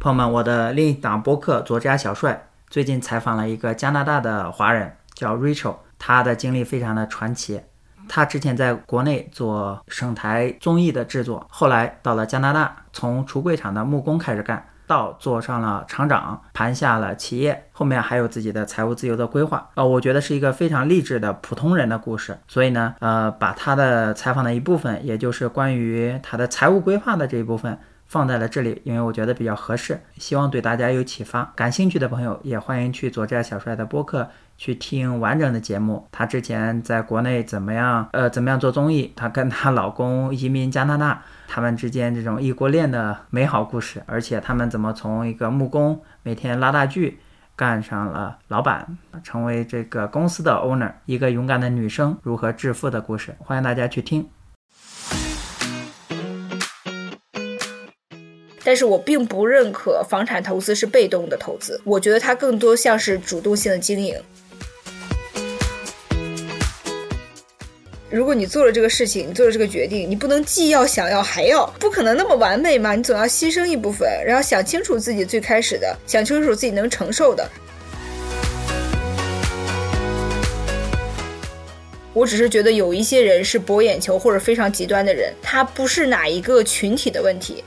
朋友们，我的另一档播客《作家小帅》最近采访了一个加拿大的华人，叫 Rachel，他的经历非常的传奇。他之前在国内做省台综艺的制作，后来到了加拿大，从橱柜厂的木工开始干，到做上了厂长，盘下了企业，后面还有自己的财务自由的规划。呃，我觉得是一个非常励志的普通人的故事。所以呢，呃，把他的采访的一部分，也就是关于他的财务规划的这一部分。放在了这里，因为我觉得比较合适，希望对大家有启发。感兴趣的朋友也欢迎去左寨小帅的播客去听完整的节目。他之前在国内怎么样？呃，怎么样做综艺？她跟她老公移民加拿大，他们之间这种异国恋的美好故事，而且他们怎么从一个木工每天拉大锯，干上了老板，成为这个公司的 owner，一个勇敢的女生如何致富的故事，欢迎大家去听。但是我并不认可房产投资是被动的投资，我觉得它更多像是主动性的经营。如果你做了这个事情，你做了这个决定，你不能既要想要还要，不可能那么完美嘛？你总要牺牲一部分，然后想清楚自己最开始的，想清楚自己能承受的。我只是觉得有一些人是博眼球或者非常极端的人，他不是哪一个群体的问题。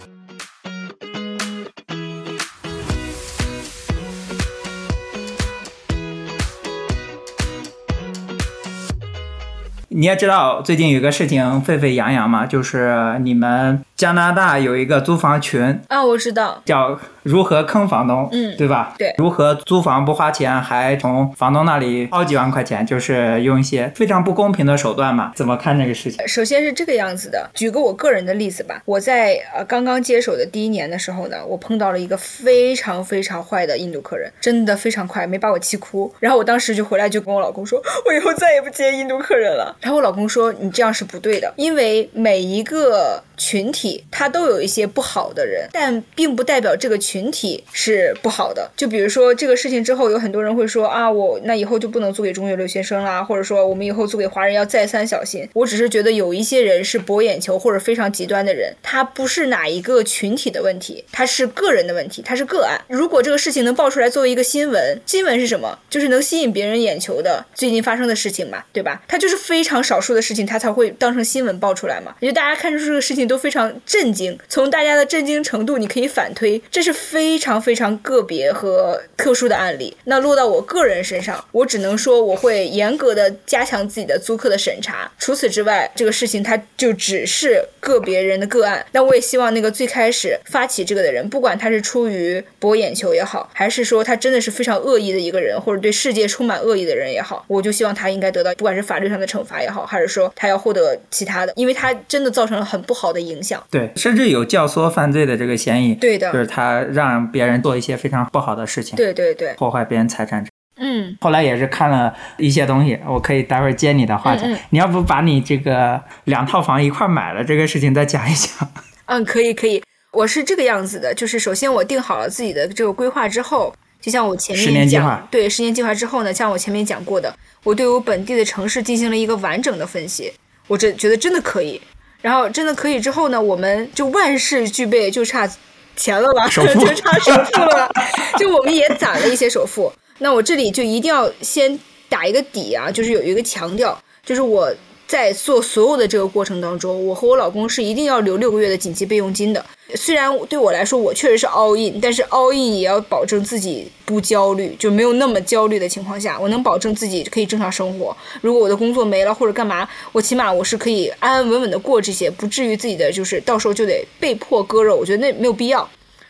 你也知道最近有个事情沸沸扬扬嘛，就是你们加拿大有一个租房群啊，我知道，叫。如何坑房东？嗯，对吧？对，如何租房不花钱，还从房东那里薅几万块钱，就是用一些非常不公平的手段嘛？怎么看这个事情？首先是这个样子的，举个我个人的例子吧。我在呃刚刚接手的第一年的时候呢，我碰到了一个非常非常坏的印度客人，真的非常快，没把我气哭。然后我当时就回来就跟我老公说，我以后再也不接印度客人了。然后我老公说，你这样是不对的，因为每一个群体他都有一些不好的人，但并不代表这个群。体是不好的，就比如说这个事情之后，有很多人会说啊，我那以后就不能租给中学留学生啦，或者说我们以后租给华人要再三小心。我只是觉得有一些人是博眼球或者非常极端的人，他不是哪一个群体的问题，他是个人的问题，他是个案。如果这个事情能爆出来作为一个新闻，新闻是什么？就是能吸引别人眼球的最近发生的事情嘛，对吧？它就是非常少数的事情，它才会当成新闻爆出来嘛。也就大家看出这个事情都非常震惊，从大家的震惊程度，你可以反推，这是。非常非常个别和特殊的案例，那落到我个人身上，我只能说我会严格的加强自己的租客的审查。除此之外，这个事情它就只是个别人的个案。那我也希望那个最开始发起这个的人，不管他是出于博眼球也好，还是说他真的是非常恶意的一个人，或者对世界充满恶意的人也好，我就希望他应该得到不管是法律上的惩罚也好，还是说他要获得其他的，因为他真的造成了很不好的影响。对，甚至有教唆犯罪的这个嫌疑。对的，就是他。让别人做一些非常不好的事情，对对对，破坏别人财产。嗯，后来也是看了一些东西，我可以待会儿接你的话题。你要不把你这个两套房一块买了这个事情再讲一讲？嗯，可以可以。我是这个样子的，就是首先我定好了自己的这个规划之后，就像我前面十年计划，对十年计划之后呢，像我前面讲过的，我对我本地的城市进行了一个完整的分析，我这觉得真的可以。然后真的可以之后呢，我们就万事俱备，就差。钱了吧，就差首付了，就我们也攒了一些首付。那我这里就一定要先打一个底啊，就是有一个强调，就是我在做所有的这个过程当中，我和我老公是一定要留六个月的紧急备用金的。虽然对我来说，我确实是 all in，但是 all in 也要保证自己不焦虑，就没有那么焦虑的情况下，我能保证自己可以正常生活。如果我的工作没了或者干嘛，我起码我是可以安安稳稳的过这些，不至于自己的就是到时候就得被迫割肉。我觉得那没有必要。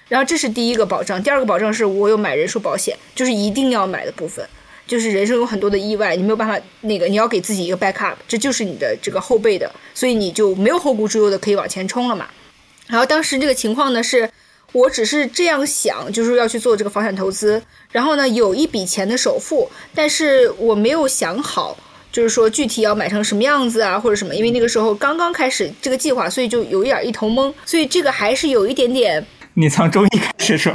然后这是第一个保障，第二个保障是我有买人寿保险，就是一定要买的部分，就是人生有很多的意外，你没有办法那个，你要给自己一个 backup，这就是你的这个后备的，所以你就没有后顾之忧的可以往前冲了嘛。然后当时这个情况呢，是我只是这样想，就是要去做这个房产投资，然后呢有一笔钱的首付，但是我没有想好，就是说具体要买成什么样子啊，或者什么，因为那个时候刚刚开始这个计划，所以就有一点一头懵，所以这个还是有一点点。你从中医开始说，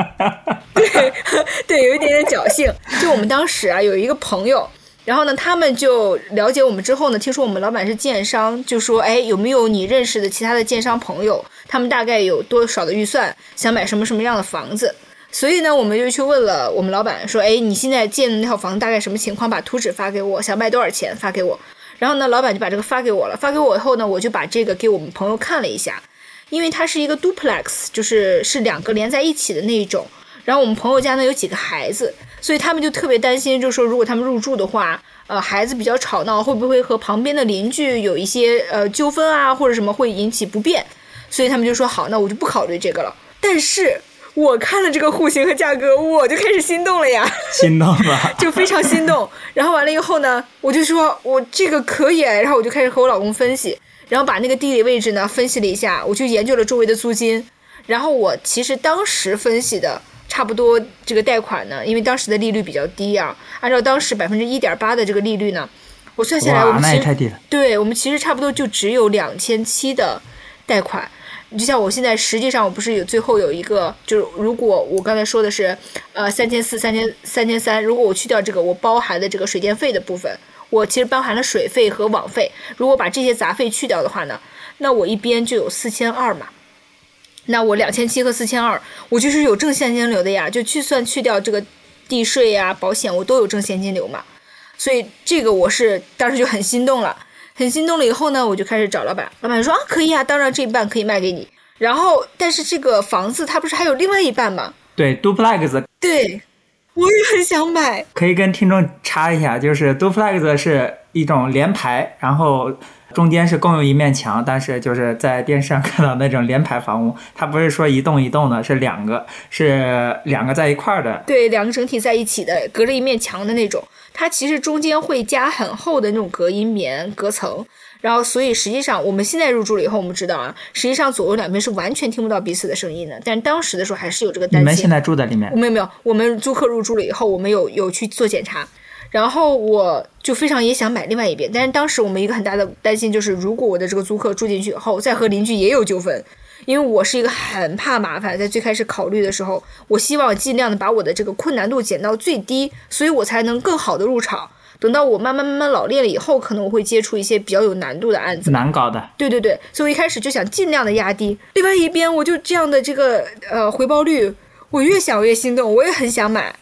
对 对，有一点点侥幸。就我们当时啊，有一个朋友。然后呢，他们就了解我们之后呢，听说我们老板是建商，就说，哎，有没有你认识的其他的建商朋友？他们大概有多少的预算，想买什么什么样的房子？所以呢，我们就去问了我们老板，说，哎，你现在建的那套房子大概什么情况？把图纸发给我，想卖多少钱发给我。然后呢，老板就把这个发给我了。发给我以后呢，我就把这个给我们朋友看了一下，因为它是一个 duplex，就是是两个连在一起的那一种。然后我们朋友家呢有几个孩子，所以他们就特别担心，就说如果他们入住的话，呃，孩子比较吵闹，会不会和旁边的邻居有一些呃纠纷啊，或者什么会引起不便？所以他们就说好，那我就不考虑这个了。但是我看了这个户型和价格，我就开始心动了呀，心动了，就非常心动。然后完了以后呢，我就说我这个可以，然后我就开始和我老公分析，然后把那个地理位置呢分析了一下，我就研究了周围的租金。然后我其实当时分析的差不多这个贷款呢，因为当时的利率比较低啊，按照当时百分之一点八的这个利率呢，我算下来我们那其实太低了。对我们其实差不多就只有两千七的贷款。你就像我现在，实际上我不是有最后有一个，就是如果我刚才说的是，呃，三千四、三千三千三，如果我去掉这个我包含的这个水电费的部分，我其实包含了水费和网费，如果把这些杂费去掉的话呢，那我一边就有四千二嘛。那我两千七和四千二，我就是有正现金流的呀，就去算去掉这个地税呀、保险，我都有正现金流嘛。所以这个我是当时就很心动了。很心动了以后呢，我就开始找老板，老板说啊，可以啊，当然这一半可以卖给你。然后，但是这个房子它不是还有另外一半吗？对，duplex 对，我也很想买。可以跟听众插一下，就是 duplex 是一种连排，然后中间是共用一面墙，但是就是在电视上看到那种连排房屋，它不是说一栋一栋的，是两个，是两个在一块儿的。对，两个整体在一起的，隔着一面墙的那种。它其实中间会加很厚的那种隔音棉隔层，然后所以实际上我们现在入住了以后，我们知道啊，实际上左右两边是完全听不到彼此的声音的。但当时的时候还是有这个担心。你们现在住在里面？没有没有，我们租客入住了以后，我们有有去做检查，然后我就非常也想买另外一边，但是当时我们一个很大的担心就是，如果我的这个租客住进去以后，再和邻居也有纠纷。因为我是一个很怕麻烦，在最开始考虑的时候，我希望尽量的把我的这个困难度减到最低，所以我才能更好的入场。等到我慢慢慢慢老练了以后，可能我会接触一些比较有难度的案子，难搞的。对对对，所以我一开始就想尽量的压低。另外一边，我就这样的这个呃回报率，我越想越心动，我也很想买，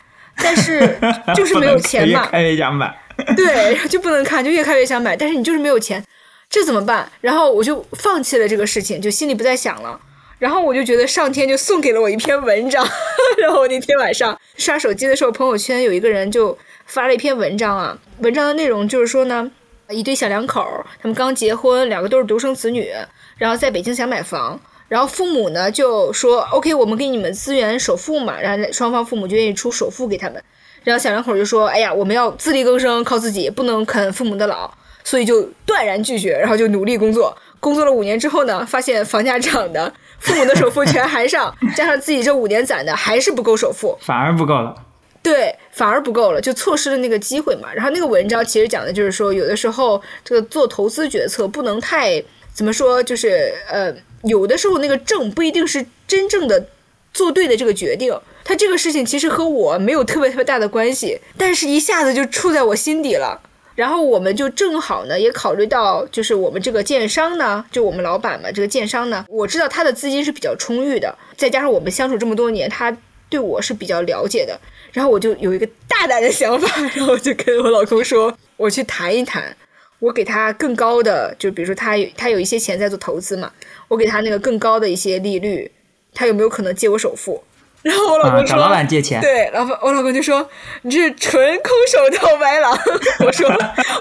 但是 就是没有钱嘛。越看越想买。对，就不能看，就越看越想买，但是你就是没有钱。这怎么办？然后我就放弃了这个事情，就心里不再想了。然后我就觉得上天就送给了我一篇文章。然后那天晚上刷手机的时候，朋友圈有一个人就发了一篇文章啊。文章的内容就是说呢，一对小两口，他们刚结婚，两个都是独生子女，然后在北京想买房，然后父母呢就说 OK，我们给你们资源首付嘛，然后双方父母就愿意出首付给他们。然后小两口就说，哎呀，我们要自力更生，靠自己，不能啃父母的老。所以就断然拒绝，然后就努力工作。工作了五年之后呢，发现房价涨的，父母的首付全还上，加上自己这五年攒的，还是不够首付，反而不够了。对，反而不够了，就错失了那个机会嘛。然后那个文章其实讲的就是说，有的时候这个做投资决策不能太怎么说，就是呃，有的时候那个正不一定是真正的做对的这个决定。他这个事情其实和我没有特别特别大的关系，但是一下子就触在我心底了。然后我们就正好呢，也考虑到，就是我们这个建商呢，就我们老板嘛，这个建商呢，我知道他的资金是比较充裕的，再加上我们相处这么多年，他对我是比较了解的。然后我就有一个大胆的想法，然后就跟我老公说，我去谈一谈，我给他更高的，就比如说他他有一些钱在做投资嘛，我给他那个更高的一些利率，他有没有可能借我首付？然后我老公说：“找老板借钱。”对，老板，我老公就说：“你这是纯空手套白狼。”我说：“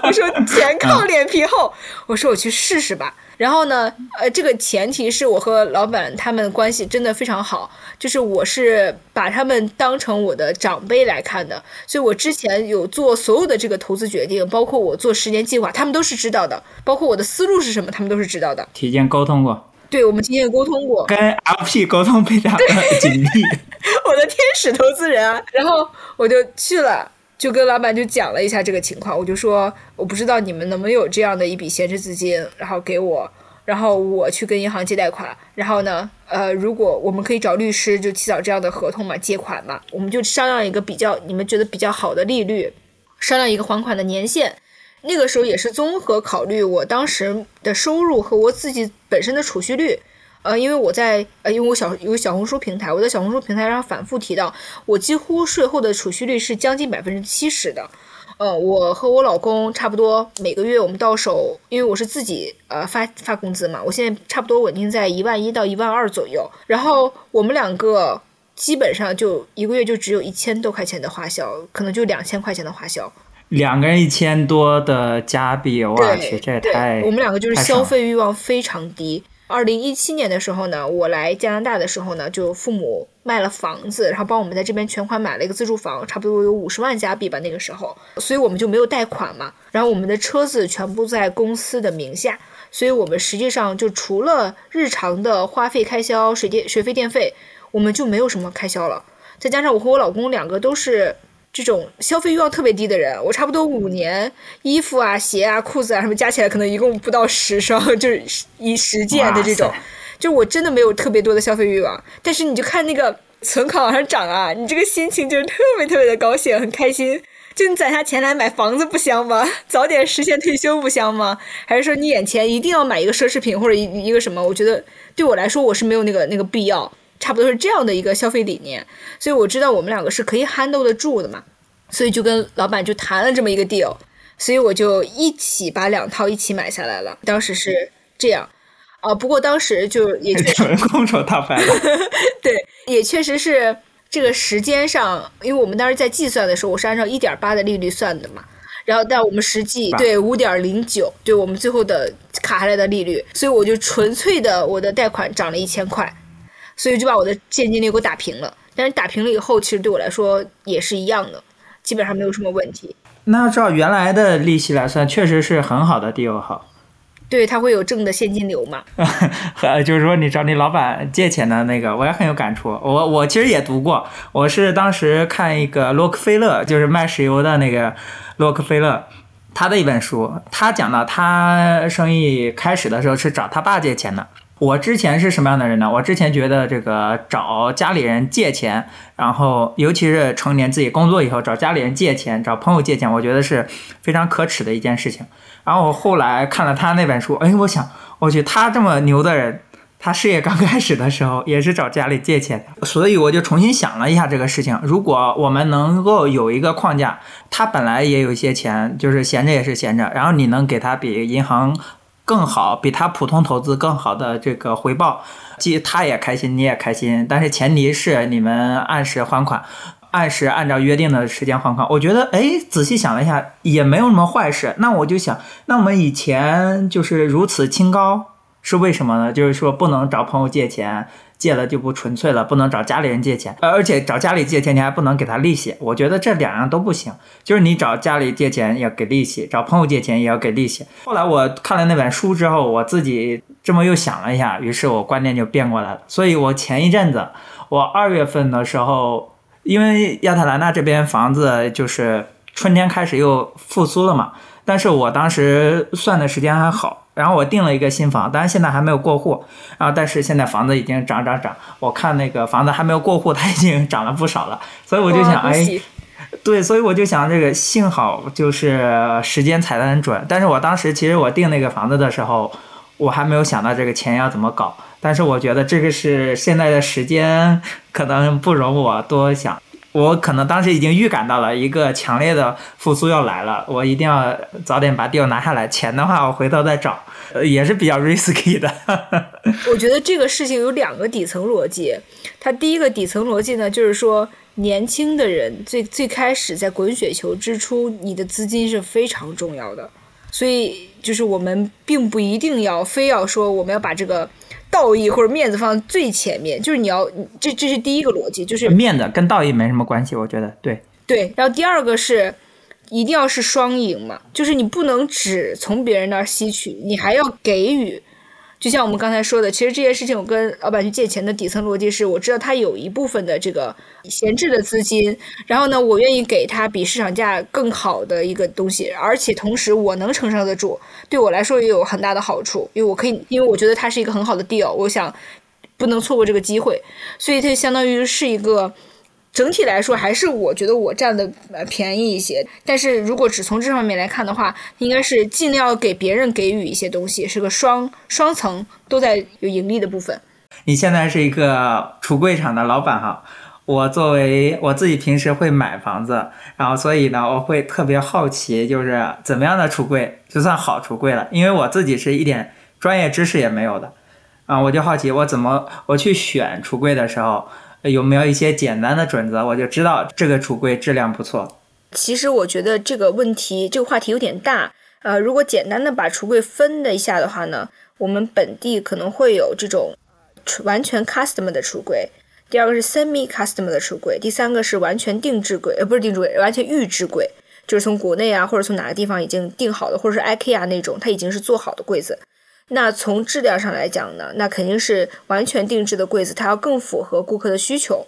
我说钱靠脸皮厚。”我说：“我去试试吧。”然后呢，呃，这个前提是我和老板他们关系真的非常好，就是我是把他们当成我的长辈来看的，所以我之前有做所有的这个投资决定，包括我做十年计划，他们都是知道的，包括我的思路是什么，他们都是知道的。提前沟通过。对，我们提前沟通过，跟 LP 沟通非常紧密。我的天使投资人啊，然后我就去了，就跟老板就讲了一下这个情况，我就说我不知道你们能不能有这样的一笔闲置资金，然后给我，然后我去跟银行借贷款，然后呢，呃，如果我们可以找律师就起草这样的合同嘛，借款嘛，我们就商量一个比较你们觉得比较好的利率。商量一个还款的年限。那个时候也是综合考虑我当时的收入和我自己本身的储蓄率。呃，因为我在呃，因为我小有小红书平台，我在小红书平台上反复提到，我几乎税后的储蓄率是将近百分之七十的。呃，我和我老公差不多每个月我们到手，因为我是自己呃发发工资嘛，我现在差不多稳定在一万一到一万二左右。然后我们两个基本上就一个月就只有一千多块钱的花销，可能就两千块钱的花销。两个人一千多的加币，我去，这也太……我们两个就是消费欲望非常低。二零一七年的时候呢，我来加拿大的时候呢，就父母卖了房子，然后帮我们在这边全款买了一个自住房，差不多有五十万加币吧那个时候，所以我们就没有贷款嘛。然后我们的车子全部在公司的名下，所以我们实际上就除了日常的花费开销，水电水费电费，我们就没有什么开销了。再加上我和我老公两个都是。这种消费欲望特别低的人，我差不多五年衣服啊、鞋啊、裤子啊什么加起来，可能一共不到十双，就是以十件的这种。就我真的没有特别多的消费欲望，但是你就看那个存款往上涨啊，你这个心情就是特别特别的高兴，很开心。就你攒下钱来买房子不香吗？早点实现退休不香吗？还是说你眼前一定要买一个奢侈品或者一一个什么？我觉得对我来说，我是没有那个那个必要。差不多是这样的一个消费理念，所以我知道我们两个是可以 handle 得住的嘛，所以就跟老板就谈了这么一个 deal，所以我就一起把两套一起买下来了。当时是这样，啊，不过当时就也确实空手套白狼，对，也确实是这个时间上，因为我们当时在计算的时候，我是按照一点八的利率算的嘛，然后但我们实际对五点零九，对我们最后的卡下来的利率，所以我就纯粹的我的贷款涨了一千块。所以就把我的现金流给我打平了，但是打平了以后，其实对我来说也是一样的，基本上没有什么问题。那照原来的利息来算，确实是很好的 deal 好。对，它会有正的现金流嘛？和 就是说，你找你老板借钱的那个，我也很有感触。我我其实也读过，我是当时看一个洛克菲勒，就是卖石油的那个洛克菲勒，他的一本书，他讲到他生意开始的时候是找他爸借钱的。我之前是什么样的人呢？我之前觉得这个找家里人借钱，然后尤其是成年自己工作以后找家里人借钱、找朋友借钱，我觉得是非常可耻的一件事情。然后我后来看了他那本书，哎，我想，我去，他这么牛的人，他事业刚开始的时候也是找家里借钱，所以我就重新想了一下这个事情。如果我们能够有一个框架，他本来也有一些钱，就是闲着也是闲着，然后你能给他比银行。更好，比他普通投资更好的这个回报，既他也开心，你也开心。但是前提是你们按时还款，按时按照约定的时间还款。我觉得，哎，仔细想了一下，也没有什么坏事。那我就想，那我们以前就是如此清高，是为什么呢？就是说不能找朋友借钱。借了就不纯粹了，不能找家里人借钱，而且找家里借钱你还不能给他利息，我觉得这两样都不行。就是你找家里借钱要给利息，找朋友借钱也要给利息。后来我看了那本书之后，我自己这么又想了一下，于是我观念就变过来了。所以我前一阵子，我二月份的时候，因为亚特兰大这边房子就是春天开始又复苏了嘛，但是我当时算的时间还好。然后我订了一个新房，当然现在还没有过户啊。但是现在房子已经涨涨涨，我看那个房子还没有过户，它已经涨了不少了。所以我就想，哎，对，所以我就想，这个幸好就是时间踩得很准。但是我当时其实我订那个房子的时候，我还没有想到这个钱要怎么搞。但是我觉得这个是现在的时间可能不容我多想。我可能当时已经预感到了一个强烈的复苏要来了，我一定要早点把 deal 拿下来。钱的话，我回头再找，呃，也是比较 risky 的。我觉得这个事情有两个底层逻辑，它第一个底层逻辑呢，就是说年轻的人最最开始在滚雪球之初，你的资金是非常重要的，所以就是我们并不一定要非要说我们要把这个。道义或者面子放最前面，就是你要，这这是第一个逻辑，就是面子跟道义没什么关系，我觉得对对。然后第二个是，一定要是双赢嘛，就是你不能只从别人那儿吸取，你还要给予。就像我们刚才说的，其实这件事情我跟老板去借钱的底层逻辑是，我知道他有一部分的这个闲置的资金，然后呢，我愿意给他比市场价更好的一个东西，而且同时我能承受得住，对我来说也有很大的好处，因为我可以，因为我觉得它是一个很好的 deal，我想不能错过这个机会，所以它相当于是一个。整体来说还是我觉得我占的呃便宜一些。但是如果只从这方面来看的话，应该是尽量给别人给予一些东西，是个双双层都在有盈利的部分。你现在是一个橱柜厂的老板哈，我作为我自己平时会买房子，然后所以呢，我会特别好奇，就是怎么样的橱柜就算好橱柜了，因为我自己是一点专业知识也没有的，啊，我就好奇我怎么我去选橱柜的时候有没有一些简单的准则，我就知道这个橱柜质量不错。其实我觉得这个问题这个话题有点大，呃，如果简单的把橱柜分了一下的话呢，我们本地可能会有这种。完全 custom 的橱柜，第二个是 semi custom 的橱柜，第三个是完全定制柜，呃，不是定制柜，完全预制柜，就是从国内啊或者从哪个地方已经定好的，或者是 IKEA 那种，它已经是做好的柜子。那从质量上来讲呢，那肯定是完全定制的柜子，它要更符合顾客的需求。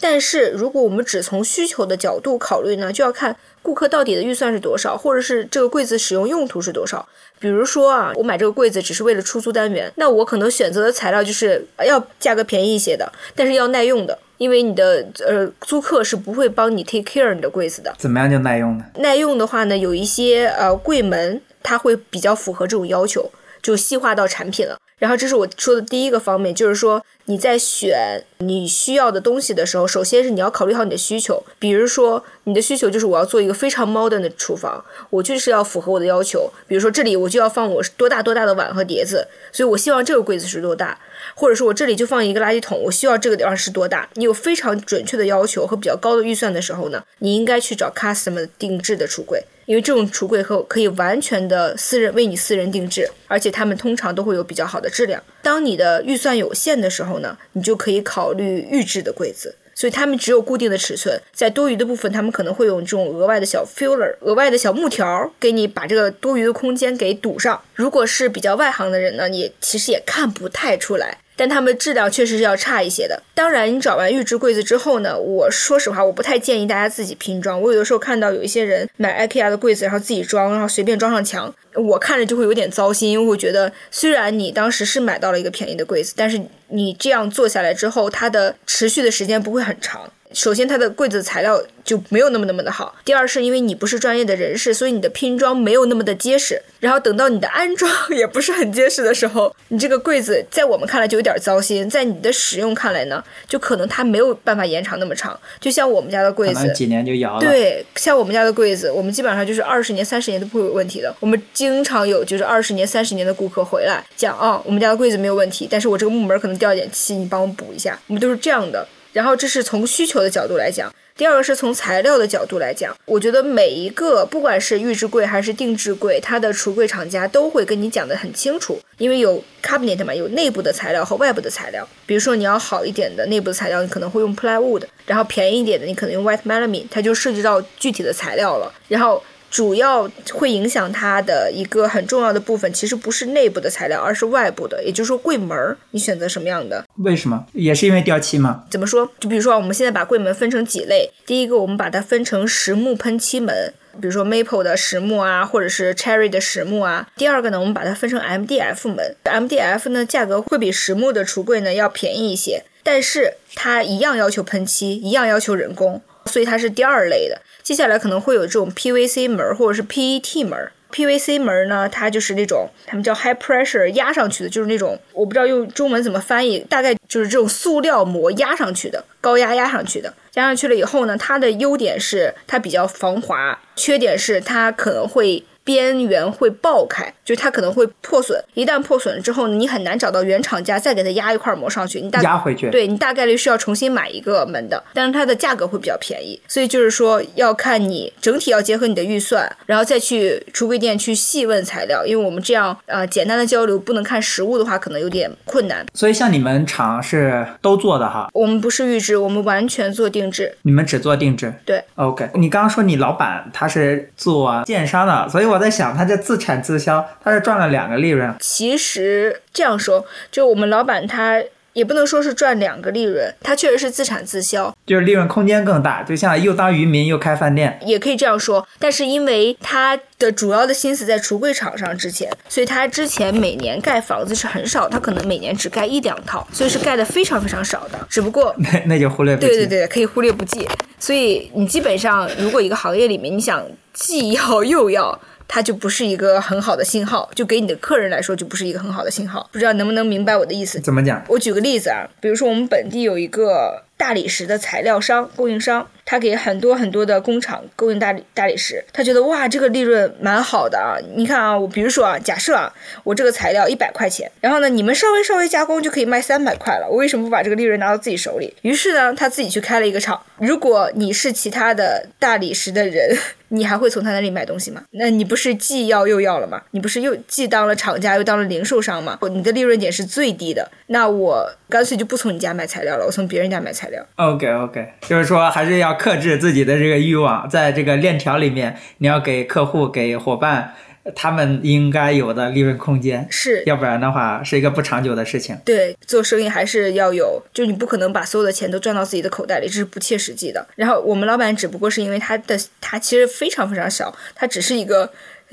但是如果我们只从需求的角度考虑呢，就要看顾客到底的预算是多少，或者是这个柜子使用用途是多少。比如说啊，我买这个柜子只是为了出租单元，那我可能选择的材料就是要价格便宜一些的，但是要耐用的，因为你的呃租客是不会帮你 take care 你的柜子的。怎么样就耐用呢？耐用的话呢，有一些呃柜门它会比较符合这种要求，就细化到产品了。然后这是我说的第一个方面，就是说你在选你需要的东西的时候，首先是你要考虑好你的需求。比如说你的需求就是我要做一个非常 modern 的厨房，我就是要符合我的要求。比如说这里我就要放我多大多大的碗和碟子，所以我希望这个柜子是多大，或者说我这里就放一个垃圾桶，我需要这个地方是多大。你有非常准确的要求和比较高的预算的时候呢，你应该去找 custom 定制的橱柜。因为这种橱柜可可以完全的私人为你私人定制，而且他们通常都会有比较好的质量。当你的预算有限的时候呢，你就可以考虑预制的柜子。所以他们只有固定的尺寸，在多余的部分，他们可能会用这种额外的小 filler、额外的小木条，给你把这个多余的空间给堵上。如果是比较外行的人呢，你其实也看不太出来。但它们质量确实是要差一些的。当然，你找完预制柜子之后呢，我说实话，我不太建议大家自己拼装。我有的时候看到有一些人买 IKEA 的柜子，然后自己装，然后随便装上墙，我看着就会有点糟心，因为我觉得虽然你当时是买到了一个便宜的柜子，但是你这样做下来之后，它的持续的时间不会很长。首先，它的柜子材料就没有那么那么的好。第二，是因为你不是专业的人士，所以你的拼装没有那么的结实。然后等到你的安装也不是很结实的时候，你这个柜子在我们看来就有点糟心，在你的使用看来呢，就可能它没有办法延长那么长。就像我们家的柜子，几年就摇了。对，像我们家的柜子，我们基本上就是二十年、三十年都不会有问题的。我们经常有就是二十年、三十年的顾客回来讲啊，我们家的柜子没有问题，但是我这个木门可能掉一点漆，你帮我补一下。我们都是这样的。然后这是从需求的角度来讲，第二个是从材料的角度来讲。我觉得每一个不管是预制柜还是定制柜，它的橱柜厂家都会跟你讲的很清楚，因为有 cabinet 嘛，有内部的材料和外部的材料。比如说你要好一点的内部的材料，你可能会用 plywood，然后便宜一点的你可能用 white melamine，它就涉及到具体的材料了。然后。主要会影响它的一个很重要的部分，其实不是内部的材料，而是外部的，也就是说柜门儿，你选择什么样的？为什么？也是因为掉漆吗？怎么说？就比如说，我们现在把柜门分成几类，第一个我们把它分成实木喷漆门，比如说 maple 的实木啊，或者是 cherry 的实木啊。第二个呢，我们把它分成 MDF 门，MDF 呢价格会比实木的橱柜呢要便宜一些，但是它一样要求喷漆，一样要求人工。所以它是第二类的，接下来可能会有这种 PVC 门或者是 PET 门。PVC 门呢，它就是那种他们叫 high pressure 压上去的，就是那种我不知道用中文怎么翻译，大概就是这种塑料膜压上去的，高压压上去的。压上去了以后呢，它的优点是它比较防滑，缺点是它可能会。边缘会爆开，就它可能会破损。一旦破损了之后呢，你很难找到原厂家再给它压一块膜上去。你大压回去，对你大概率是要重新买一个门的，但是它的价格会比较便宜。所以就是说要看你整体要结合你的预算，然后再去橱柜店去细问材料。因为我们这样呃简单的交流不能看实物的话，可能有点困难。所以像你们厂是都做的哈？我们不是预制，我们完全做定制。你们只做定制？对。OK，你刚刚说你老板他是做电商的，所以我。我在想，他这自产自销，他是赚了两个利润。其实这样说，就我们老板他。也不能说是赚两个利润，它确实是自产自销，就是利润空间更大，就像又当渔民又开饭店，也可以这样说。但是因为他的主要的心思在橱柜厂上之前，所以他之前每年盖房子是很少，他可能每年只盖一两套，所以是盖的非常非常少的。只不过 那那就忽略不计。对对对，可以忽略不计。所以你基本上，如果一个行业里面你想既要又要。它就不是一个很好的信号，就给你的客人来说就不是一个很好的信号。不知道能不能明白我的意思？怎么讲？我举个例子啊，比如说我们本地有一个大理石的材料商、供应商。他给很多很多的工厂供应大理大理石，他觉得哇，这个利润蛮好的啊！你看啊，我比如说啊，假设啊，我这个材料一百块钱，然后呢，你们稍微稍微加工就可以卖三百块了，我为什么不把这个利润拿到自己手里？于是呢，他自己去开了一个厂。如果你是其他的大理石的人，你还会从他那里买东西吗？那你不是既要又要了吗？你不是又既当了厂家又当了零售商吗？你的利润点是最低的，那我干脆就不从你家买材料了，我从别人家买材料。OK OK，就是说还是要。克制自己的这个欲望，在这个链条里面，你要给客户、给伙伴他们应该有的利润空间，是要不然的话是一个不长久的事情。对，做生意还是要有，就你不可能把所有的钱都赚到自己的口袋里，这是不切实际的。然后我们老板只不过是因为他的他其实非常非常小，他只是一个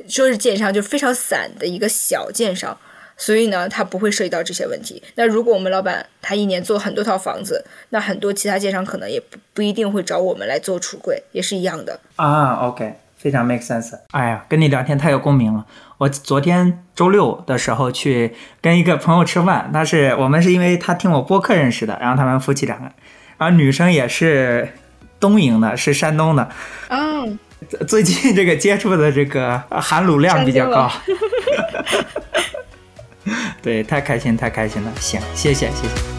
说是建商，就非常散的一个小建商。所以呢，他不会涉及到这些问题。那如果我们老板他一年做很多套房子，那很多其他建商可能也不不一定会找我们来做橱柜，也是一样的啊。OK，非常 make sense。哎呀，跟你聊天太有共鸣了。我昨天周六的时候去跟一个朋友吃饭，他是我们是因为他听我播客认识的，然后他们夫妻两个，然后女生也是东营的，是山东的。嗯，最近这个接触的这个含卤量比较高。对，太开心，太开心了。行，谢谢，谢谢。